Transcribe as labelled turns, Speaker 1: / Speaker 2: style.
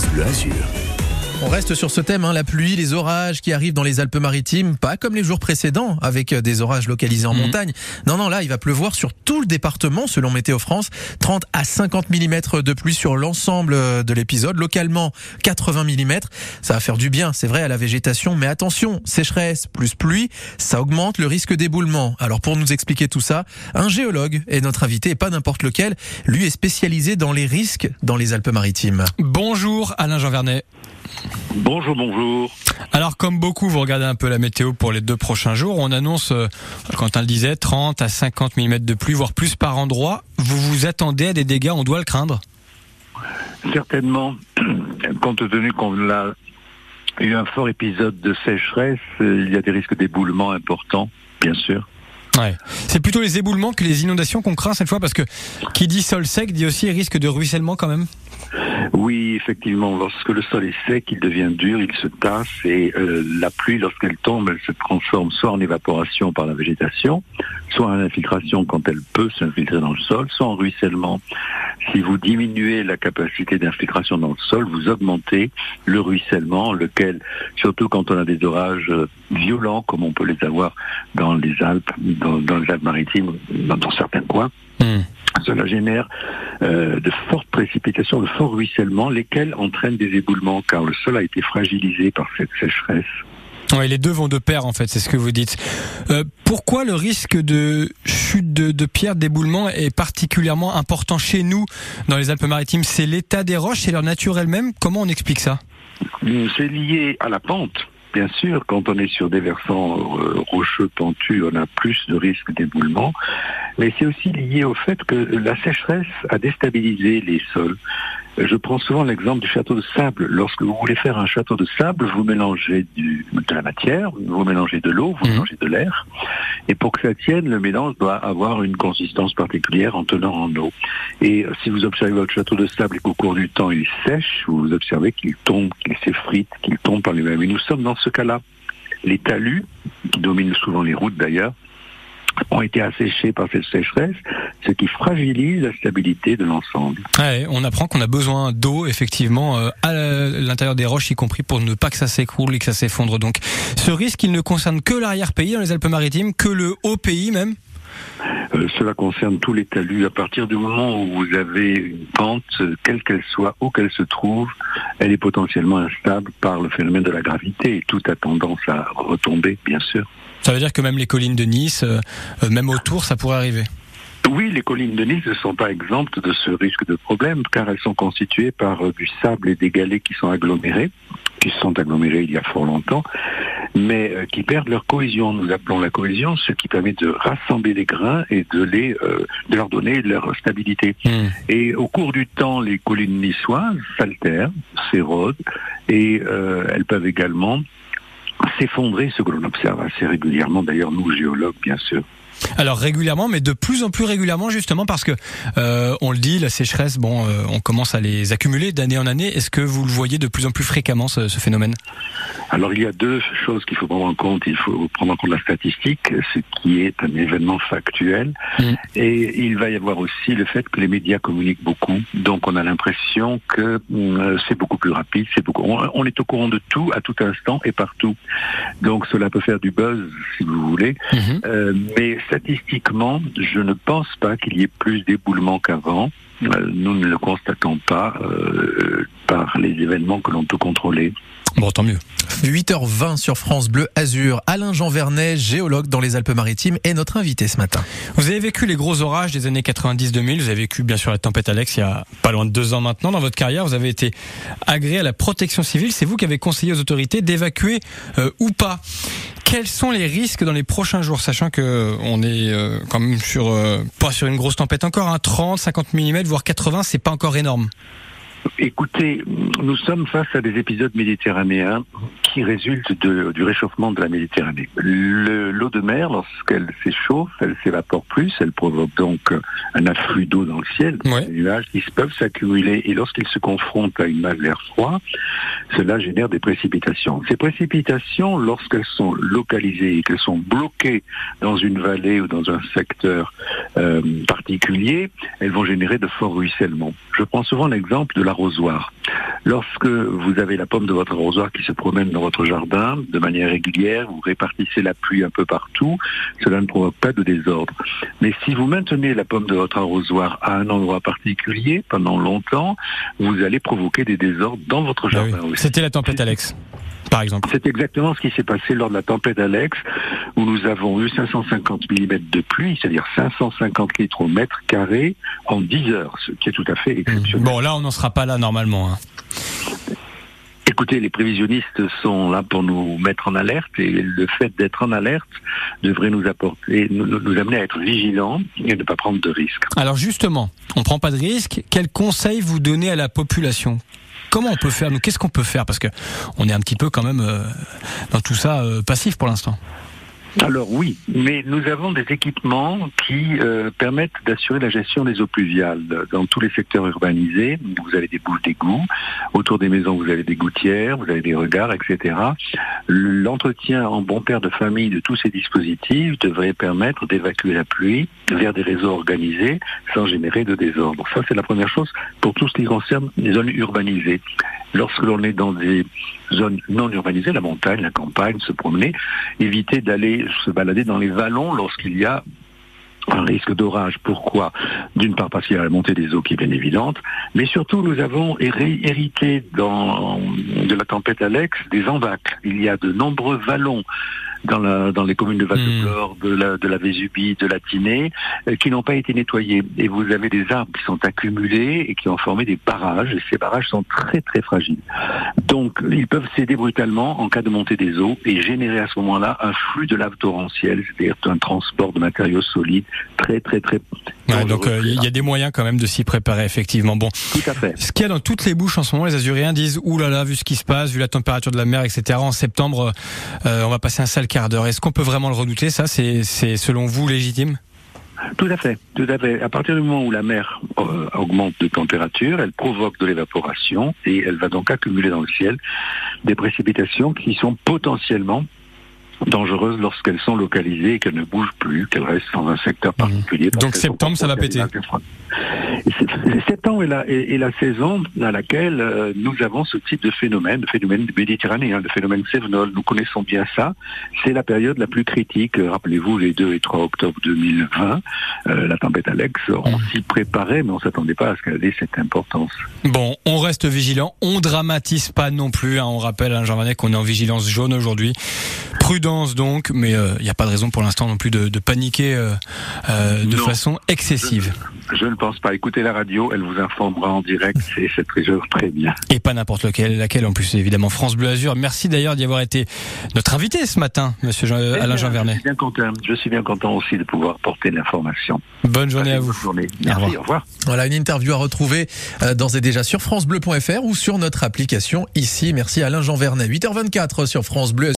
Speaker 1: France.
Speaker 2: On reste sur ce thème, hein, la pluie, les orages qui arrivent dans les Alpes-Maritimes, pas comme les jours précédents avec euh, des orages localisés en
Speaker 3: Mhm.
Speaker 2: montagne. Non, non, là, il va pleuvoir sur tout le département selon Météo France. 30 à 50 mm de pluie sur l'ensemble euh, de l'épisode. Localement, 80 mm. Ça va faire du bien, c'est vrai, à la végétation. Mais attention, sécheresse plus pluie, ça augmente le risque d'éboulement. Alors pour nous expliquer tout ça, un géologue est notre invité et pas n'importe lequel. Lui est spécialisé dans les risques dans les Alpes-Maritimes.
Speaker 3: Bonjour Alain Jean Vernet.
Speaker 4: Bonjour, bonjour.
Speaker 3: Alors comme beaucoup, vous regardez un peu la météo pour les deux prochains jours. On annonce, euh, Quentin le disait, 30 à 50 mm de pluie, voire plus par endroit. Vous vous attendez à des dégâts, on doit le craindre?
Speaker 4: Certainement, compte tenu qu'on a eu un fort épisode de sécheresse, euh, il y a des risques d'éboulement importants, bien sûr.
Speaker 3: Ouais. C'est plutôt les éboulements que les inondations qu'on craint cette fois, parce que qui dit sol sec dit aussi risque de ruissellement quand même.
Speaker 4: Oui, effectivement, lorsque le sol est sec, il devient dur, il se tasse et euh, la pluie, lorsqu'elle tombe, elle se transforme soit en évaporation par la végétation, soit en infiltration quand elle peut s'infiltrer dans le sol, soit en ruissellement. Si vous diminuez la capacité d'infiltration dans le sol, vous augmentez le ruissellement, lequel, surtout quand on a des orages euh, violents, comme on peut les avoir dans les Alpes, dans, dans les Alpes-Maritimes, dans, dans certains coins,
Speaker 3: Hmm.
Speaker 4: Cela génère euh, de fortes précipitations, de forts ruissellements, lesquels entraînent des éboulements, car le sol a été fragilisé par cette sécheresse.
Speaker 3: Ouais, les deux vont de pair en fait, c'est ce que vous dites. Euh, pourquoi le risque de chute de, de pierres, d'éboulement est particulièrement important chez nous dans les Alpes-Maritimes? C'est l'état des roches, c'est leur nature elle-même? Comment on explique ça?
Speaker 4: C'est lié à la pente. Bien sûr, quand on est sur des versants euh, rocheux pentus, on a plus de risques d'éboulement. Mais c'est aussi lié au fait que la sécheresse a déstabilisé les sols. Je prends souvent l'exemple du château de sable. Lorsque vous voulez faire un château de sable, vous mélangez du, de la matière, vous mélangez de l'eau, vous
Speaker 3: Mhm.
Speaker 4: mélangez de l'air. Et pour que ça tienne, le mélange doit avoir une consistance particulière en tenant en eau. Et euh, si vous observez votre château de sable et qu'au cours du temps il sèche, vous observez qu'il tombe, qu'il s'effrite, qu'il tombe par lui-même. Et nous sommes dans ce cas-là. Les talus, qui dominent souvent les routes d'ailleurs, ont été asséchés par cette sécheresse, ce qui fragilise la stabilité de l'ensemble.
Speaker 3: Ouais, on apprend qu'on a besoin d'eau effectivement euh, à l'intérieur des roches, y compris pour ne pas que ça s'écroule et que ça s'effondre. Donc, ce risque, il ne concerne que l'arrière-pays dans les Alpes-Maritimes, que le haut pays même?
Speaker 4: Euh, cela concerne tous les talus. À partir du moment où vous avez une pente, euh, quelle qu'elle soit, où qu'elle se trouve, elle est potentiellement instable par le phénomène de la gravité et tout a tendance à retomber, bien sûr.
Speaker 3: Ça veut dire que même les collines de Nice, euh, euh, même autour, ça pourrait arriver.
Speaker 4: Oui, les collines de Nice ne sont pas exemptes de ce risque de problème car elles sont constituées par euh, du sable et des galets qui sont agglomérés, qui se sont agglomérés il y a fort longtemps, mais qui perdent leur cohésion. Nous appelons la cohésion ce qui permet de rassembler les grains et de, les, euh, de leur donner leur stabilité.
Speaker 3: Hmm.
Speaker 4: Et au cours du temps, les collines niçoises s'altèrent, s'érodent et euh, elles peuvent également s'effondrer, ce que l'on observe assez régulièrement, d'ailleurs nous géologues bien sûr.
Speaker 3: Alors régulièrement, mais de plus en plus régulièrement justement parce que euh, on le dit, la sécheresse, bon, euh, on commence à les accumuler d'année en année. Est-ce que vous le voyez de plus en plus fréquemment ce, ce phénomène?
Speaker 4: Alors il y a deux choses qu'il faut prendre en compte. Il faut prendre en compte la statistique, ce qui est un événement factuel,
Speaker 3: Mm.
Speaker 4: et il va y avoir aussi le fait que les médias communiquent beaucoup. Donc on a l'impression que euh, c'est beaucoup plus rapide, c'est beaucoup. On, on est au courant de tout à tout instant et partout. Donc cela peut faire du buzz si vous voulez,
Speaker 3: Mhm.
Speaker 4: Euh, mais statistiquement, je ne pense pas qu'il y ait plus d'éboulements qu'avant. Euh, nous ne le constatons pas euh, par les événements que l'on peut contrôler.
Speaker 3: Bon, tant mieux.
Speaker 2: 8h20 sur France Bleu Azur. Alain Jean Vernet, géologue dans les Alpes-Maritimes, est notre invité ce matin.
Speaker 3: Vous avez vécu les gros orages des années 90-2000. Vous avez vécu bien sûr la tempête Alex il y a pas loin de deux ans maintenant. Dans votre carrière, vous avez été agréé à la protection civile. C'est vous qui avez conseillé aux autorités d'évacuer euh, ou pas. Quels sont les risques dans les prochains jours, sachant que on est euh, quand même sur euh, pas sur une grosse tempête encore, hein, 30, 50 mm, voire 80, c'est pas encore énorme.
Speaker 4: Écoutez, nous sommes face à des épisodes méditerranéens qui résulte du réchauffement de la Méditerranée. L'eau de mer, lorsqu'elle s'échauffe, elle s'évapore plus, elle provoque donc un afflux d'eau dans le ciel, des nuages qui peuvent s'accumuler et lorsqu'ils se confrontent à une masse d'air froid, cela génère des précipitations. Ces précipitations, lorsqu'elles sont localisées et qu'elles sont bloquées dans une vallée ou dans un secteur euh, particulier, elles vont générer de forts ruissellements. Je prends souvent l'exemple de Lorsque vous avez la pomme de votre arrosoir qui se promène dans votre jardin de manière régulière, vous répartissez la pluie un peu partout, cela ne provoque pas de désordre. Mais si vous maintenez la pomme de votre arrosoir à un endroit particulier pendant longtemps, vous allez provoquer des désordres dans votre ah jardin aussi.
Speaker 3: C'était la tempête Alex. Par exemple.
Speaker 4: C'est exactement ce qui s'est passé lors de la tempête Alex, où nous avons eu 550 mm de pluie, c'est-à-dire 550 litres au mètre carré en 10 heures, ce qui est tout à fait exceptionnel.
Speaker 3: Bon, là, on n'en sera pas là normalement. Hein.
Speaker 4: Écoutez, les prévisionnistes sont là pour nous mettre en alerte et le fait d'être en alerte devrait nous apporter, nous, amener à être vigilants et ne pas prendre de risques.
Speaker 3: Alors justement, on ne prend pas de risques. Quels conseils vous donnez à la population? Comment on peut faire Nous, qu'est-ce qu'on peut faire? Parce que on est un petit peu quand même euh, dans tout ça euh, passif pour l'instant.
Speaker 4: Alors oui, mais nous avons des équipements qui euh, permettent d'assurer la gestion des eaux pluviales dans tous les secteurs urbanisés. Vous avez des bouches d'égout, autour des maisons vous avez des gouttières, vous avez des regards, etc. L'entretien en bon père de famille de tous ces dispositifs devrait permettre d'évacuer la pluie vers des réseaux organisés sans générer de désordre. Ça c'est la première chose pour tout ce qui concerne les zones urbanisées. Lorsque l'on est dans des zones non urbanisées, la montagne, la campagne, se promener, éviter d'aller se balader dans les vallons lorsqu'il y a un risque d'orage. Pourquoi? D'une part parce qu'il y a la montée des eaux qui est bien évidente, mais surtout nous avons hérité de la tempête Alex des envacs. Il y a de nombreux vallons dans, dans les communes de hmm. de, la, de la Vésubie, de la Tinée, euh, qui n'ont pas été nettoyés. Et vous avez des arbres qui sont accumulés et qui ont formé des barrages, et ces barrages sont très très fragiles. Donc ils peuvent céder brutalement en cas de montée des eaux et générer à ce moment-là un flux de lave torrentielle, c'est-à-dire un transport de matériaux solides très très très
Speaker 3: donc euh, il y a des moyens quand même de s'y préparer effectivement. Bon,
Speaker 4: tout à fait.
Speaker 3: Ce qu'il y a dans toutes les bouches en ce moment, les Azuréens disent ouh là là, vu ce qui se passe, vu la température de la mer, etc. En septembre, euh, on va passer un sale quart d'heure. Est-ce qu'on peut vraiment le redouter Ça, c'est selon vous légitime?
Speaker 4: Tout à fait, tout à fait. À partir du moment où la mer euh, augmente de température, elle provoque de l'évaporation et elle va donc accumuler dans le ciel des précipitations qui sont potentiellement dangereuses lorsqu'elles sont localisées et qu'elles ne bougent plus, qu'elles restent dans un secteur mmh. particulier.
Speaker 3: Donc septembre, ça va péter.
Speaker 4: Septembre est la, est, la saison dans laquelle euh, nous avons ce type de phénomène, le phénomène méditerranéen, le phénomène Sévenol. Nous connaissons bien ça. C'est la période la plus critique. Rappelez-vous, les 2 et 3 octobre 2020, euh, la tempête Alex, on mmh. s'y préparait, mais on s'attendait pas à ce qu'elle ait cette importance.
Speaker 3: Bon, on reste vigilant. On dramatise pas non plus. Hein. On rappelle, hein, Jean Vanet, qu'on est en vigilance jaune aujourd'hui. Prudence donc, mais il euh, n'y a pas de raison pour l'instant non plus de, de paniquer de façon excessive.
Speaker 4: Je ne pense pas. Écoutez la radio, elle vous informera en direct, c'est cette région très bien.
Speaker 3: Et pas n'importe laquelle, laquelle en plus, évidemment, France Bleu Azur. Merci d'ailleurs d'y avoir été notre invité ce matin, monsieur Jean, eh Alain Jean Vernet.
Speaker 4: Je suis bien content, je suis bien content aussi de pouvoir porter l'information.
Speaker 3: Bonne journée à vous.
Speaker 4: Bonne journée. Merci, au revoir.
Speaker 2: Voilà, une interview à retrouver euh, d'ores et déjà sur FranceBleu.fr ou sur notre application ici. Merci Alain Jean Vernet. 8h24 sur France Bleu.